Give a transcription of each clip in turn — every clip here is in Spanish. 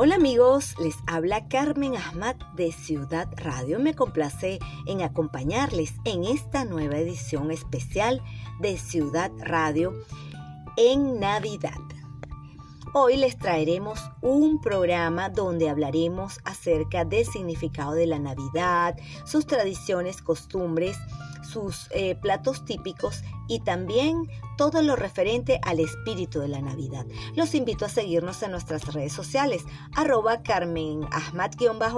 Hola amigos, les habla Carmen Ahmad de Ciudad Radio. Me complace en acompañarles en esta nueva edición especial de Ciudad Radio en Navidad. Hoy les traeremos un programa donde hablaremos acerca del significado de la Navidad, sus tradiciones, costumbres, sus eh, platos típicos y también todo lo referente al espíritu de la Navidad. Los invito a seguirnos en nuestras redes sociales, arroba Carmen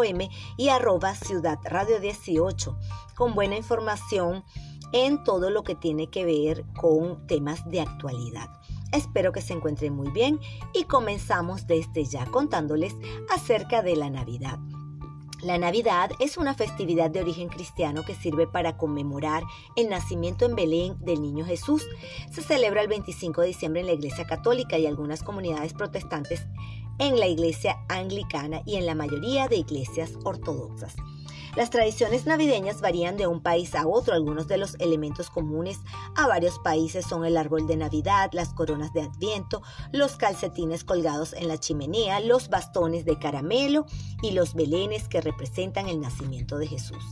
m y arroba Ciudad Radio 18, con buena información en todo lo que tiene que ver con temas de actualidad. Espero que se encuentren muy bien y comenzamos desde ya contándoles acerca de la Navidad. La Navidad es una festividad de origen cristiano que sirve para conmemorar el nacimiento en Belén del niño Jesús. Se celebra el 25 de diciembre en la Iglesia Católica y algunas comunidades protestantes en la Iglesia Anglicana y en la mayoría de iglesias ortodoxas. Las tradiciones navideñas varían de un país a otro. Algunos de los elementos comunes a varios países son el árbol de Navidad, las coronas de Adviento, los calcetines colgados en la chimenea, los bastones de caramelo y los belenes que representan el nacimiento de Jesús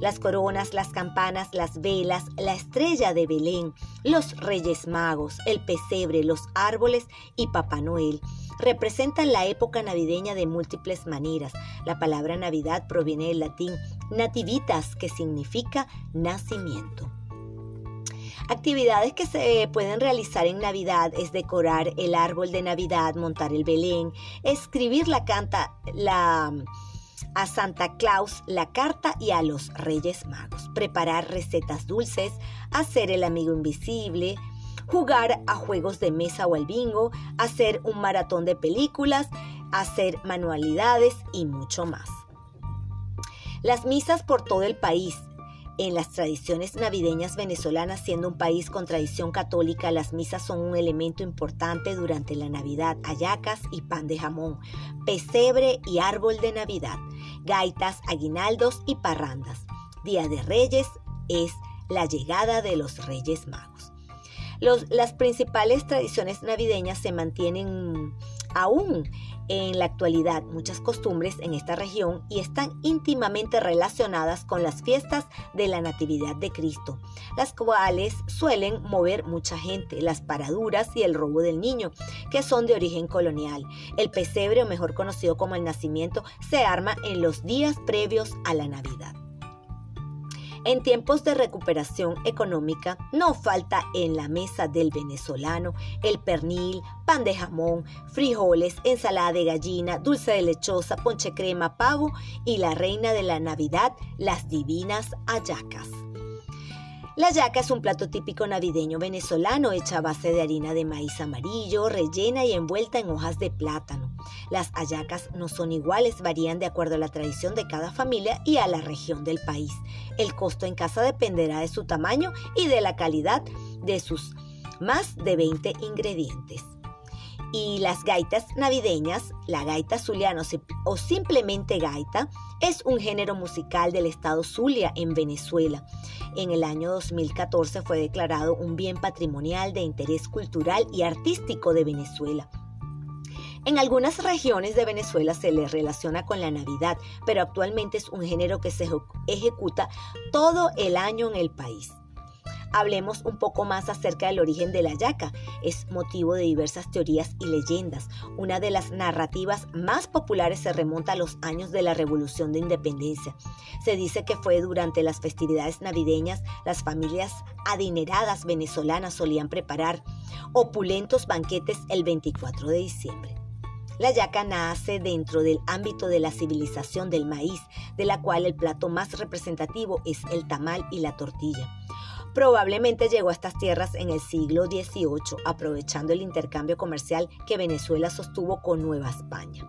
las coronas, las campanas, las velas, la estrella de Belén, los Reyes Magos, el pesebre, los árboles y Papá Noel. Representan la época navideña de múltiples maneras. La palabra Navidad proviene del latín nativitas, que significa nacimiento. Actividades que se pueden realizar en Navidad es decorar el árbol de Navidad, montar el Belén, escribir la canta, a Santa Claus la carta y a los Reyes Magos, preparar recetas dulces, hacer el amigo invisible, jugar a juegos de mesa o al bingo, hacer un maratón de películas, hacer manualidades y mucho más. Las misas por todo el país en las tradiciones navideñas venezolanas, siendo un país con tradición católica, las misas son un elemento importante durante la Navidad, ayacas y pan de jamón, pesebre y árbol de Navidad, gaitas, aguinaldos y parrandas. Día de Reyes es la llegada de los Reyes Magos. Las principales tradiciones navideñas se mantienen aún en la actualidad muchas costumbres en esta región y están íntimamente relacionadas con las fiestas de la Natividad de Cristo, las cuales suelen mover mucha gente, las paraduras y el robo del niño, que son de origen colonial. El pesebre, o mejor conocido como el nacimiento, se arma en los días previos a la Navidad. En tiempos de recuperación económica, no falta en la mesa del venezolano el pernil, pan de jamón, frijoles, ensalada de gallina, dulce de lechosa, ponche crema, pavo y la reina de la Navidad, las divinas ayacas. La yaca es un plato típico navideño venezolano hecha a base de harina de maíz amarillo, rellena y envuelta en hojas de plátano. Las ayacas no son iguales, varían de acuerdo a la tradición de cada familia y a la región del país. El costo en casa dependerá de su tamaño y de la calidad de sus más de 20 ingredientes y las gaitas navideñas, la gaita zuliana o simplemente gaita, es un género musical del estado Zulia en Venezuela. En el año 2014 fue declarado un bien patrimonial de interés cultural y artístico de Venezuela. En algunas regiones de Venezuela se le relaciona con la Navidad, pero actualmente es un género que se ejecuta todo el año en el país hablemos un poco más acerca del origen de la yaca. Es motivo de diversas teorías y leyendas. Una de las narrativas más populares se remonta a los años de la Revolución de Independencia. Se dice que fue durante las festividades navideñas las familias adineradas venezolanas solían preparar opulentos banquetes el 24 de diciembre. La yaca nace dentro del ámbito de la civilización del maíz, de la cual el plato más representativo es el tamal y la tortilla. Probablemente llegó a estas tierras en el siglo XVIII, aprovechando el intercambio comercial que Venezuela sostuvo con Nueva España.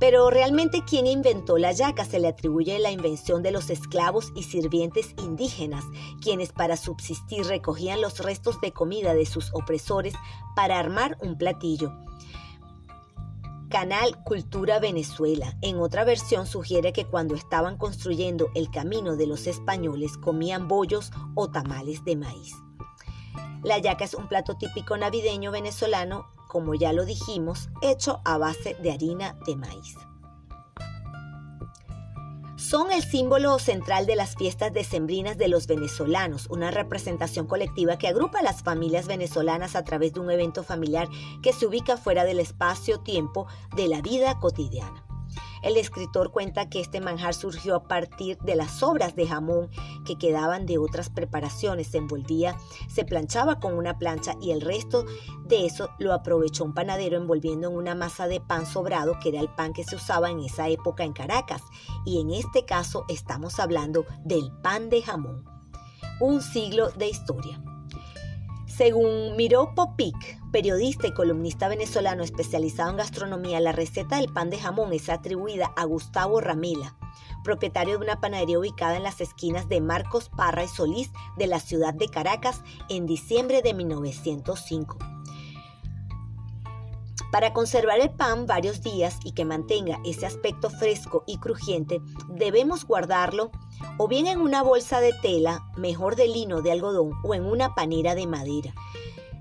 Pero realmente quien inventó la yaca se le atribuye la invención de los esclavos y sirvientes indígenas, quienes para subsistir recogían los restos de comida de sus opresores para armar un platillo. Canal Cultura Venezuela. En otra versión sugiere que cuando estaban construyendo el camino de los españoles comían bollos o tamales de maíz. La yaca es un plato típico navideño venezolano como ya lo dijimos, hecho a base de harina de maíz. Son el símbolo central de las fiestas decembrinas de los venezolanos, una representación colectiva que agrupa a las familias venezolanas a través de un evento familiar que se ubica fuera del espacio-tiempo de la vida cotidiana. El escritor cuenta que este manjar surgió a partir de las sobras de jamón que quedaban de otras preparaciones. Se envolvía, se planchaba con una plancha y el resto de eso lo aprovechó un panadero envolviendo en una masa de pan sobrado, que era el pan que se usaba en esa época en Caracas. Y en este caso estamos hablando del pan de jamón. Un siglo de historia. Según Miró Popic, periodista y columnista venezolano especializado en gastronomía, la receta del pan de jamón es atribuida a Gustavo Ramela, propietario de una panadería ubicada en las esquinas de Marcos Parra y Solís de la ciudad de Caracas en diciembre de 1905. Para conservar el pan varios días y que mantenga ese aspecto fresco y crujiente, debemos guardarlo o bien en una bolsa de tela, mejor de lino de algodón o en una panera de madera.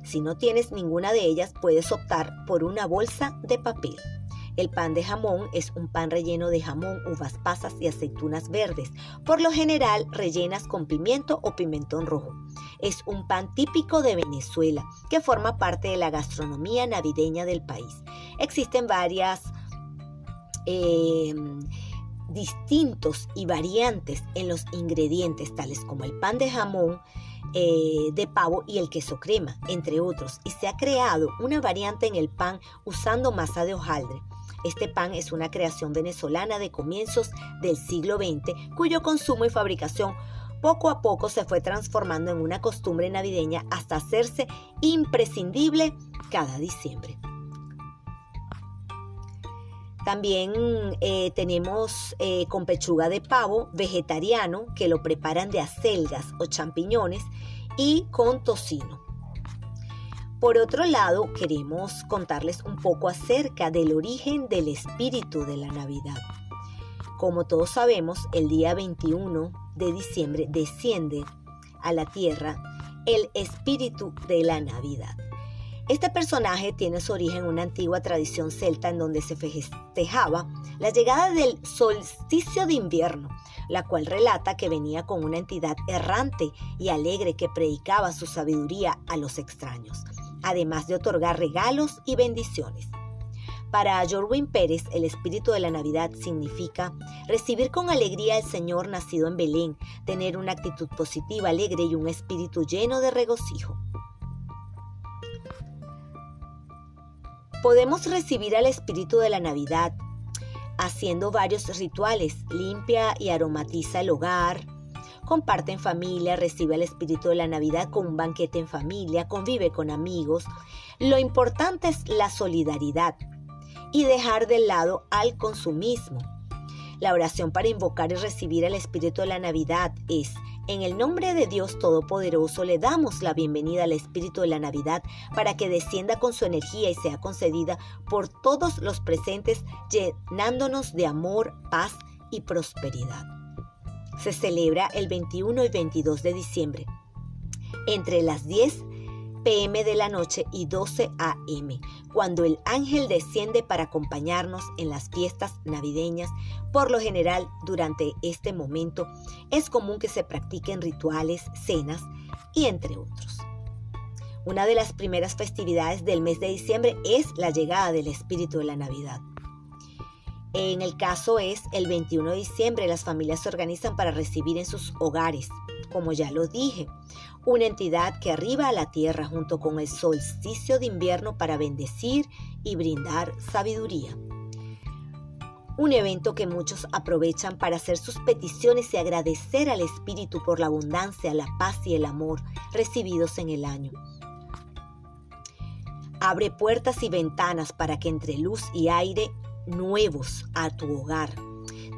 Si no tienes ninguna de ellas, puedes optar por una bolsa de papel. El pan de jamón es un pan relleno de jamón, uvas pasas y aceitunas verdes, por lo general rellenas con pimiento o pimentón rojo. Es un pan típico de Venezuela que forma parte de la gastronomía navideña del país. Existen varias em, distintos y variantes en los ingredientes, tales como el pan de jamón, eh, de pavo y el queso crema, entre otros, y se ha creado una variante en el pan usando masa de hojaldre. Este pan es una creación venezolana de comienzos del siglo XX, cuyo consumo y fabricación poco a poco se fue transformando en una costumbre navideña hasta hacerse imprescindible cada diciembre. También eh, tenemos eh, con pechuga de pavo vegetariano que lo preparan de acelgas o champiñones y con tocino. Por otro lado, queremos contarles un poco acerca del origen del espíritu de la Navidad. Como todos sabemos, el día 21 de diciembre desciende a la tierra el espíritu de la Navidad. Este personaje tiene su origen en una antigua tradición celta en donde se festejaba la llegada del solsticio de invierno, la cual relata que venía con una entidad errante y alegre que predicaba su sabiduría a los extraños además de otorgar regalos y bendiciones. Para Jorwin Pérez, el espíritu de la Navidad significa recibir con alegría al Señor nacido en Belén, tener una actitud positiva, alegre y un espíritu lleno de regocijo. Podemos recibir al espíritu de la Navidad haciendo varios rituales, limpia y aromatiza el hogar, comparte en familia, recibe el espíritu de la Navidad con un banquete en familia, convive con amigos. Lo importante es la solidaridad y dejar de lado al consumismo. La oración para invocar y recibir el espíritu de la Navidad es, en el nombre de Dios Todopoderoso, le damos la bienvenida al espíritu de la Navidad para que descienda con su energía y sea concedida por todos los presentes, llenándonos de amor, paz y prosperidad se celebra el 21 y 22 de diciembre, entre las 10 pm de la noche y 12 am, cuando el ángel desciende para acompañarnos en las fiestas navideñas. Por lo general, durante este momento es común que se practiquen rituales, cenas y entre otros. Una de las primeras festividades del mes de diciembre es la llegada del espíritu de la Navidad. En el caso es el 21 de diciembre, las familias se organizan para recibir en sus hogares, como ya lo dije, una entidad que arriba a la tierra junto con el solsticio de invierno para bendecir y brindar sabiduría. Un evento que muchos aprovechan para hacer sus peticiones y agradecer al Espíritu por la abundancia, la paz y el amor recibidos en el año. Abre puertas y ventanas para que entre luz y aire nuevos a tu hogar.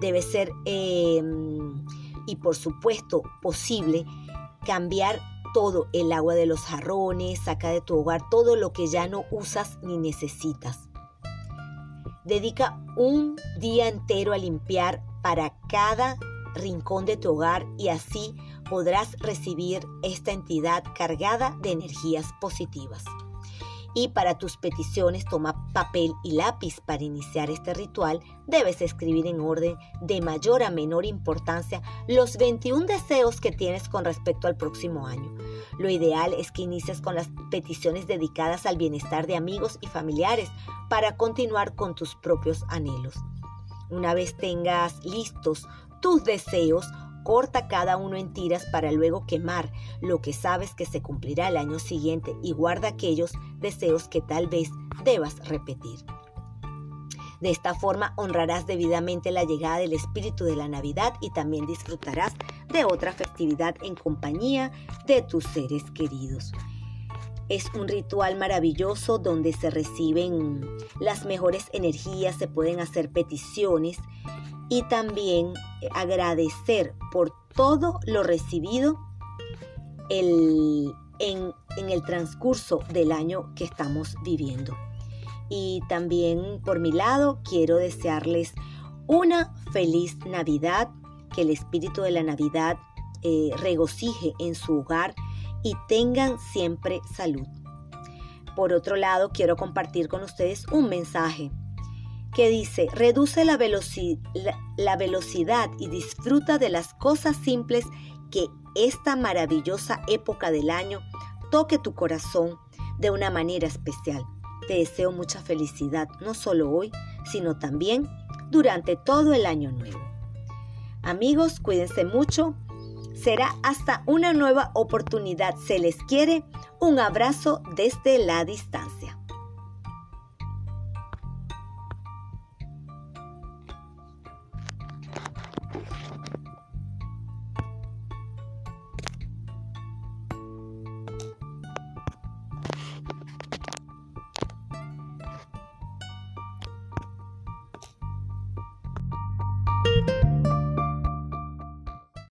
Debe ser, em, y por supuesto, posible cambiar todo el agua de los jarrones, saca de tu hogar todo lo que ya no usas ni necesitas. Dedica un día entero a limpiar para cada rincón de tu hogar y así podrás recibir esta entidad cargada de energías positivas. Y para tus peticiones toma papel y lápiz para iniciar este ritual. Debes escribir en orden de mayor a menor importancia los 21 deseos que tienes con respecto al próximo año. Lo ideal es que inicies con las peticiones dedicadas al bienestar de amigos y familiares para continuar con tus propios anhelos. Una vez tengas listos tus deseos, corta cada uno en tiras para luego quemar lo que sabes que se cumplirá el año siguiente y guarda aquellos deseos que tal vez debas repetir. De esta forma honrarás debidamente la llegada del espíritu de la Navidad y también disfrutarás de otra festividad en compañía de tus seres queridos. Es un ritual maravilloso donde se reciben las mejores energías, se pueden hacer peticiones y también agradecer por todo lo recibido en, en el transcurso del año que estamos viviendo. Y también por mi lado quiero desearles una feliz Navidad, que el espíritu de la Navidad eh, regocije en su hogar y tengan siempre salud. Por otro lado, quiero compartir con ustedes un mensaje que dice, reduce la, velocidad y disfruta de las cosas simples que esta maravillosa época del año toque tu corazón de una manera especial. Te deseo mucha felicidad, no solo hoy, sino también durante todo el año nuevo. Amigos, cuídense mucho. Será hasta una nueva oportunidad. Se les quiere un abrazo desde la distancia.